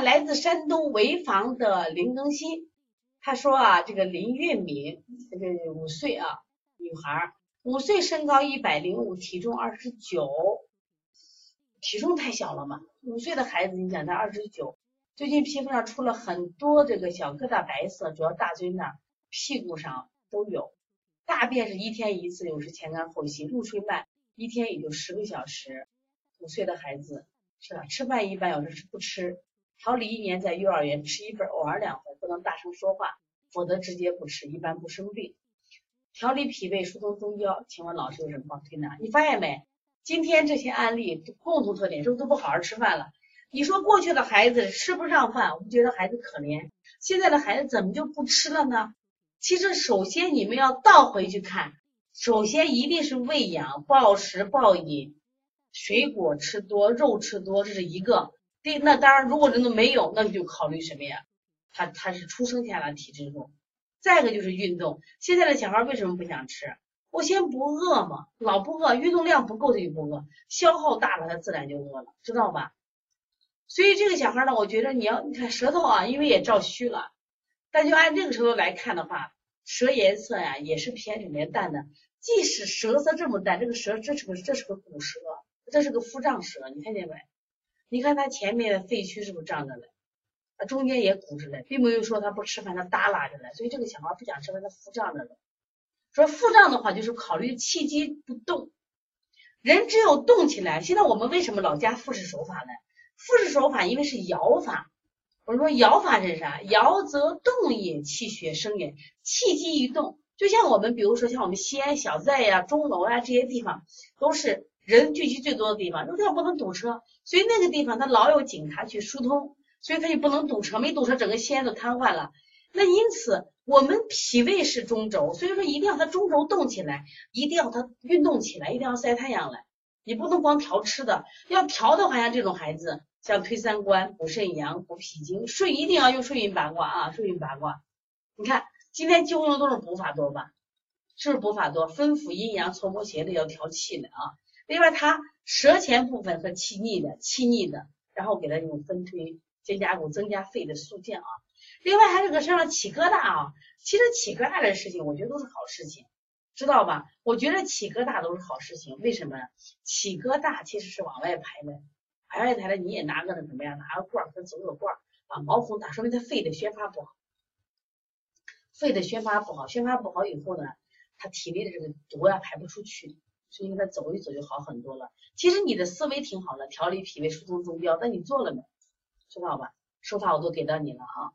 来自山东潍坊的林更新，他说啊，这个林月敏，这个五岁啊，女孩，五岁，身高一百零五，体重二十九，体重太小了嘛，五岁的孩子，你想他二十九，最近皮肤上出了很多这个小疙瘩，白色，主要大椎那儿、屁股上都有，大便是一天一次，有时前干后稀，入睡慢，一天也就十个小时，五岁的孩子是吧？吃饭一般有时是不吃。调理一年在幼儿园吃一份，偶尔两份，不能大声说话，否则直接不吃，一般不生病。调理脾胃、疏通中焦，请问老师有什么帮推拿？你发现没？今天这些案例共同特点是不是都不好好吃饭了？你说过去的孩子吃不上饭，我们觉得孩子可怜，现在的孩子怎么就不吃了呢？其实首先你们要倒回去看，首先一定是喂养、暴食暴饮，水果吃多，肉吃多，这是一个。对，那当然，如果真的没有，那你就考虑什么呀？他他是出生下来体质重。再一个就是运动，现在的小孩为什么不想吃？我先不饿嘛，老不饿，运动量不够他就不饿，消耗大了他自然就饿了，知道吧？所以这个小孩呢，我觉得你要你看舌头啊，因为也照虚了，但就按这个舌头来看的话，舌颜色呀也是偏里面淡的。即使舌色这么淡，这个舌这是个这是个骨舌，这是个腹胀舌，你看见没？你看他前面的肺区是不是胀着嘞？啊，中间也鼓着嘞，并没有说他不吃饭，他耷拉着嘞。所以这个小孩不想吃饭，他腹胀着嘞。说腹胀的话，就是考虑气机不动。人只有动起来。现在我们为什么老加腹式手法呢？腹式手法因为是摇法。我说摇法是啥？摇则动也，气血生也。气机一动，就像我们比如说像我们西安小寨呀、钟楼啊这些地方，都是。人聚集最多的地方，那地方不能堵车，所以那个地方它老有警察去疏通，所以它就不能堵车，没堵车整个西安都瘫痪了。那因此我们脾胃是中轴，所以说一定要它中轴动起来，一定要它运动起来，一定要晒太阳来。你不能光调吃的，要调的话，像这种孩子，像推三关、补肾阳、补脾经，顺一定要用顺运八卦啊，顺运八卦。你看今天几乎用的都是补法多吧？是不是补法多？分府阴阳搓摩邪的要调气的啊。另外，它舌前部分和气逆的，气逆的，然后给它用分推肩胛骨，增加肺的肃健啊。另外，还有个身上起疙瘩啊，其实起疙瘩的事情，我觉得都是好事情，知道吧？我觉得起疙瘩都是好事情，为什么？起疙瘩其实是往外排的，往外排的你也拿个那什么呀，拿个罐儿，跟走个罐儿，把毛孔打，说明他肺的宣发不好，肺的宣发不好，宣发不好以后呢，他体内的这个毒呀排不出去。是因为他走一走就好很多了。其实你的思维挺好的，调理脾胃、疏通中焦，但你做了没？知道吧？手法我都给到你了啊。